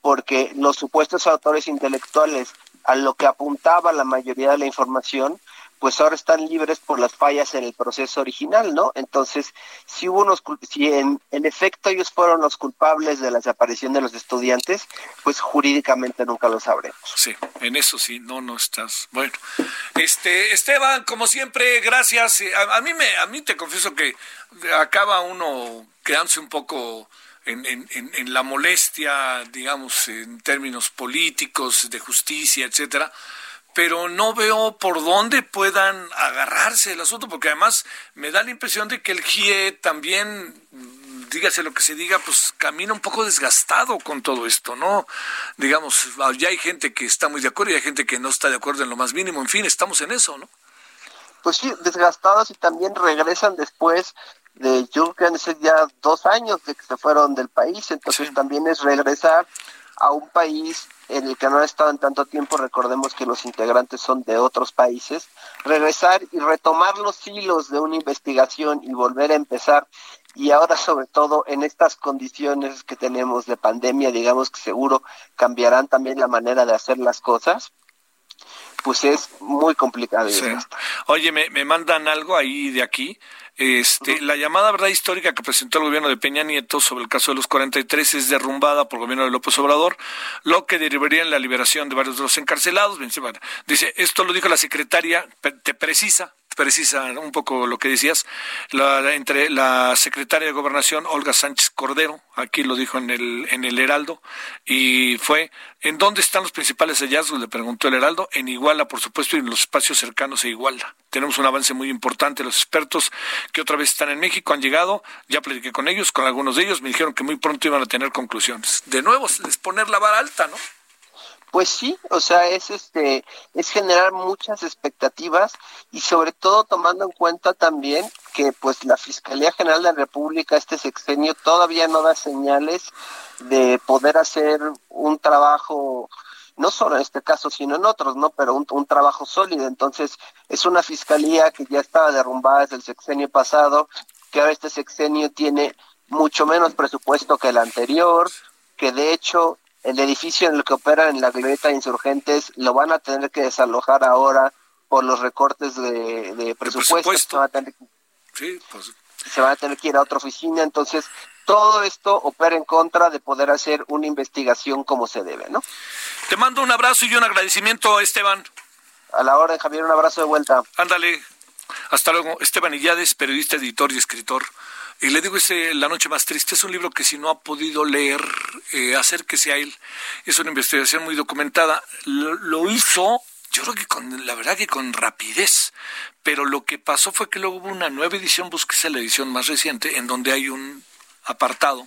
porque los supuestos autores intelectuales a lo que apuntaba la mayoría de la información, pues ahora están libres por las fallas en el proceso original, ¿no? Entonces, si hubo unos, si en, efecto ellos fueron los culpables de la desaparición de los estudiantes, pues jurídicamente nunca lo sabremos. Sí, en eso sí, no, no estás. Bueno, este, Esteban, como siempre, gracias. A, mí me, a mí te confieso que acaba uno quedándose un poco en, en, en, la molestia, digamos, en términos políticos, de justicia, etcétera pero no veo por dónde puedan agarrarse el asunto, porque además me da la impresión de que el GIE también, dígase lo que se diga, pues camina un poco desgastado con todo esto, ¿no? Digamos, ya hay gente que está muy de acuerdo y hay gente que no está de acuerdo en lo más mínimo, en fin, estamos en eso, ¿no? Pues sí, desgastados y también regresan después de, yo creo que ya dos años de que se fueron del país, entonces también es regresar a un país en el que no han estado en tanto tiempo, recordemos que los integrantes son de otros países, regresar y retomar los hilos de una investigación y volver a empezar. Y ahora sobre todo en estas condiciones que tenemos de pandemia, digamos que seguro cambiarán también la manera de hacer las cosas pues es muy complicado. Oye, me, me mandan algo ahí de aquí. Este, la llamada verdad histórica que presentó el gobierno de Peña Nieto sobre el caso de los 43 es derrumbada por el gobierno de López Obrador, lo que derivaría en la liberación de varios de los encarcelados. Dice, esto lo dijo la secretaria, te precisa, precisa un poco lo que decías, la, entre la secretaria de Gobernación, Olga Sánchez Cordero, aquí lo dijo en el, en el Heraldo, y fue, ¿en dónde están los principales hallazgos? Le preguntó el Heraldo, en Iguala, por supuesto, y en los espacios cercanos a Iguala. Tenemos un avance muy importante, los expertos que otra vez están en México han llegado, ya platiqué con ellos, con algunos de ellos, me dijeron que muy pronto iban a tener conclusiones. De nuevo, es poner la vara alta, ¿no? Pues sí, o sea, es este es generar muchas expectativas y sobre todo tomando en cuenta también que pues la Fiscalía General de la República este sexenio todavía no da señales de poder hacer un trabajo no solo en este caso, sino en otros, ¿no? Pero un, un, trabajo sólido. Entonces, es una fiscalía que ya estaba derrumbada desde el sexenio pasado, que ahora este sexenio tiene mucho menos presupuesto que el anterior, que de hecho el edificio en el que operan en la glorieta de insurgentes lo van a tener que desalojar ahora por los recortes de, presupuesto. Se, van a tener, pues. se van a tener que ir a otra oficina, entonces todo esto opera en contra de poder hacer una investigación como se debe, ¿no? Te mando un abrazo y un agradecimiento, Esteban. A la hora, Javier, un abrazo de vuelta. Ándale. Hasta luego. Esteban Illades, periodista, editor y escritor. Y le digo, ese La Noche Más Triste es un libro que si no ha podido leer, eh, acérquese a él. Es una investigación muy documentada. Lo, hizo, yo creo que con, la verdad que con rapidez. Pero lo que pasó fue que luego hubo una nueva edición, búsquese la edición más reciente, en donde hay un apartado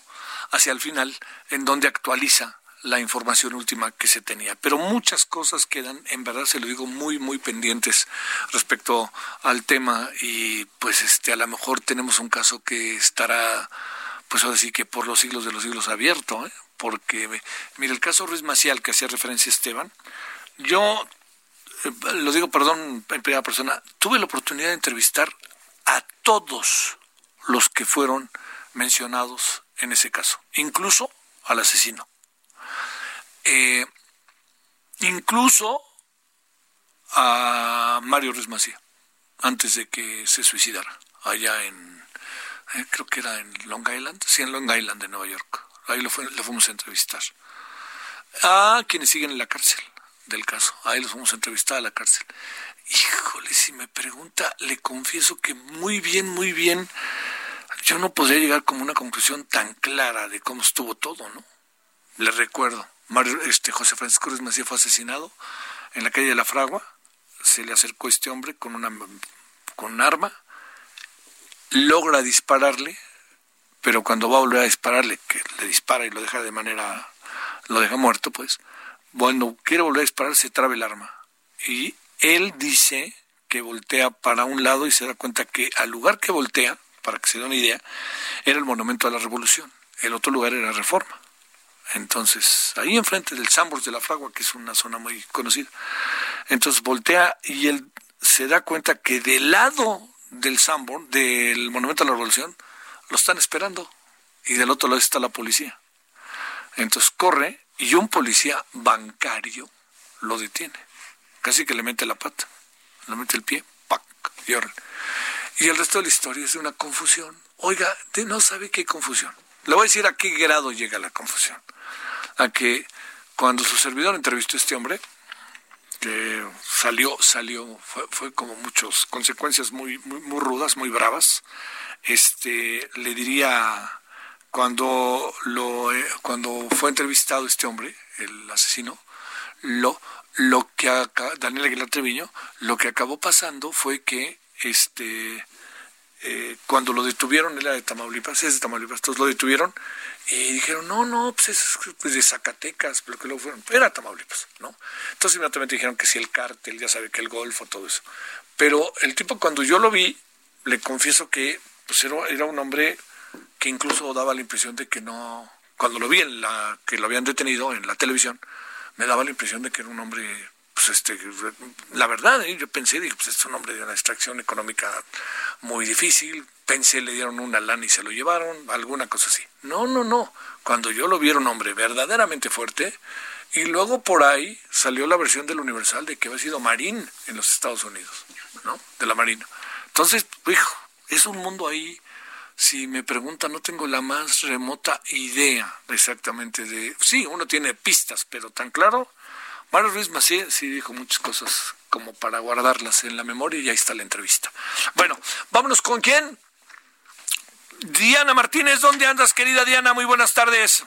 hacia el final, en donde actualiza la información última que se tenía. Pero muchas cosas quedan, en verdad se lo digo, muy, muy pendientes respecto al tema y pues este a lo mejor tenemos un caso que estará, pues ahora sí que por los siglos de los siglos abierto, ¿eh? porque mire, el caso Ruiz Macial que hacía referencia Esteban, yo eh, lo digo, perdón, en primera persona, tuve la oportunidad de entrevistar a todos los que fueron mencionados en ese caso, incluso al asesino. Eh, incluso a Mario Ruiz Macía, antes de que se suicidara, allá en, eh, creo que era en Long Island, sí, en Long Island de Nueva York. Ahí lo, lo fuimos a entrevistar. A quienes siguen en la cárcel del caso, ahí los fuimos a entrevistar a la cárcel. Híjole, si me pregunta, le confieso que muy bien, muy bien, yo no podría llegar como una conclusión tan clara de cómo estuvo todo, ¿no? Le recuerdo, Mario, este, José Francisco Ruiz Macía fue asesinado en la calle de la Fragua, se le acercó este hombre con una con un arma, logra dispararle, pero cuando va a volver a dispararle, que le dispara y lo deja de manera, lo deja muerto, pues, cuando quiere volver a disparar se traba el arma. Y él dice que voltea para un lado y se da cuenta que al lugar que voltea, para que se dé una idea, era el monumento a la revolución. El otro lugar era Reforma. Entonces, ahí enfrente del Sambors de la Fragua, que es una zona muy conocida. Entonces voltea y él se da cuenta que del lado del Sambor, del Monumento a la Revolución, lo están esperando. Y del otro lado está la policía. Entonces corre y un policía bancario lo detiene. Casi que le mete la pata, le mete el pie, ¡pac! y Y el resto de la historia es una confusión. Oiga, no sabe qué confusión. Le voy a decir a qué grado llega la confusión. A que cuando su servidor entrevistó a este hombre, que salió, salió, fue, fue como muchas consecuencias muy, muy, muy, rudas, muy bravas, este, le diría cuando lo, eh, cuando fue entrevistado este hombre, el asesino, lo, lo que Daniel Aguilar Treviño, lo que acabó pasando fue que este eh, cuando lo detuvieron, él era de Tamaulipas, es de Tamaulipas, todos lo detuvieron y dijeron, no, no, pues es pues de Zacatecas, pero que luego fueron, era Tamaulipas, ¿no? Entonces inmediatamente dijeron que si el cártel, ya sabe que el Golfo, todo eso. Pero el tipo cuando yo lo vi, le confieso que pues era, era un hombre que incluso daba la impresión de que no, cuando lo vi en la, que lo habían detenido en la televisión, me daba la impresión de que era un hombre pues este, la verdad, ¿eh? yo pensé, dije, pues es un hombre de una extracción económica muy difícil, pensé le dieron una lana y se lo llevaron, alguna cosa así. No, no, no, cuando yo lo vi era un hombre verdaderamente fuerte, y luego por ahí salió la versión del Universal de que había sido marín en los Estados Unidos, ¿no? De la Marina. Entonces, hijo, es un mundo ahí, si me preguntan, no tengo la más remota idea exactamente de... Sí, uno tiene pistas, pero tan claro Mario Ruiz Macías sí dijo muchas cosas como para guardarlas en la memoria y ahí está la entrevista. Bueno, vámonos con quién. Diana Martínez, ¿dónde andas, querida Diana? Muy buenas tardes.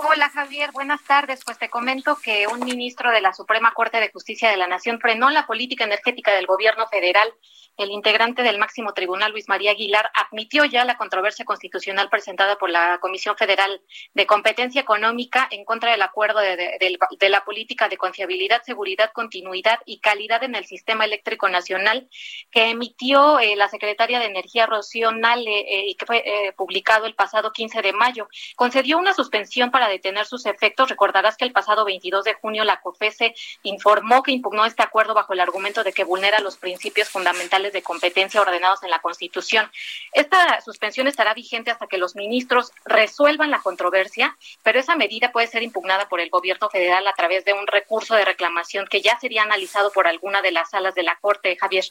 Hola Javier, buenas tardes. Pues te comento que un ministro de la Suprema Corte de Justicia de la Nación frenó la política energética del gobierno federal. El integrante del máximo tribunal, Luis María Aguilar, admitió ya la controversia constitucional presentada por la Comisión Federal de Competencia Económica en contra del acuerdo de, la política de confiabilidad, seguridad, continuidad y calidad en el sistema eléctrico nacional que emitió eh, la secretaria de Energía Rocío Nale eh, y que fue eh, publicado el pasado 15 de mayo. Concedió una suspensión para detener sus efectos. Recordarás que el pasado 22 de junio la COFESE informó que impugnó este acuerdo bajo el argumento de que vulnera los principios fundamentales de competencia ordenados en la Constitución. Esta suspensión estará vigente hasta que los ministros resuelvan la controversia, pero esa medida puede ser impugnada por el gobierno federal a través de un recurso de reclamación que ya sería analizado por alguna de las salas de la Corte, Javier.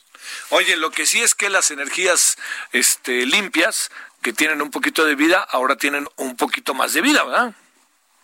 Oye, lo que sí es que las energías este, limpias que tienen un poquito de vida, ahora tienen un poquito más de vida, ¿verdad?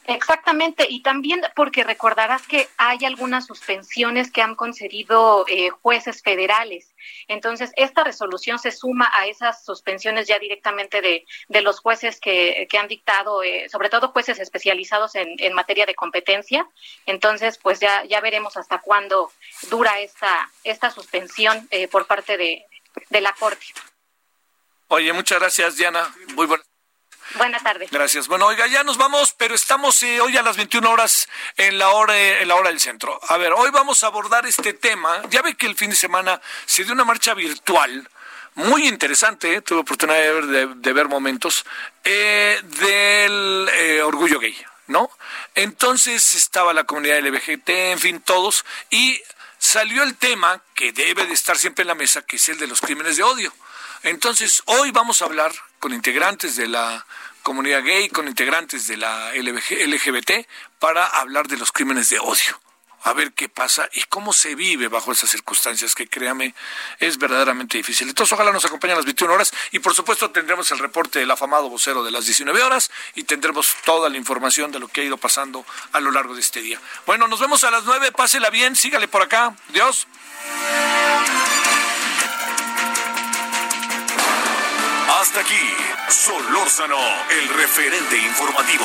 Exactamente, y también porque recordarás que hay algunas suspensiones que han concedido eh, jueces federales. Entonces, esta resolución se suma a esas suspensiones ya directamente de, de los jueces que, que han dictado, eh, sobre todo jueces especializados en, en, materia de competencia. Entonces, pues ya, ya veremos hasta cuándo dura esta, esta suspensión eh, por parte de, de la Corte. Oye, muchas gracias, Diana. Muy buenas Buenas tardes. Gracias. Bueno, oiga, ya nos vamos, pero estamos eh, hoy a las 21 horas en la hora en la hora del centro. A ver, hoy vamos a abordar este tema. Ya ve que el fin de semana se dio una marcha virtual muy interesante, eh, tuve oportunidad de ver, de, ver momentos, eh, del orgullo gay, ¿no? Entonces estaba la comunidad LBGT, en fin, todos, y salió el tema que debe de estar siempre en la mesa, que es el de los crímenes de odio. Entonces, hoy vamos a hablar con integrantes de la comunidad gay, con integrantes de la LGBT, para hablar de los crímenes de odio. a ver qué pasa y cómo se vive bajo esas circunstancias que créame es verdaderamente difícil. Entonces ojalá nos acompañen a las 21 horas y por supuesto tendremos el reporte del afamado vocero de las 19 horas y tendremos toda la información de lo que ha ido pasando a lo largo de este día. Bueno, nos vemos a las 9, pásela bien, sígale por acá. Dios. Hasta aquí, Solórzano, el referente informativo.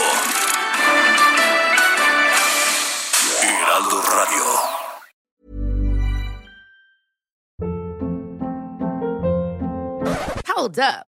Heraldo Radio. Hold up.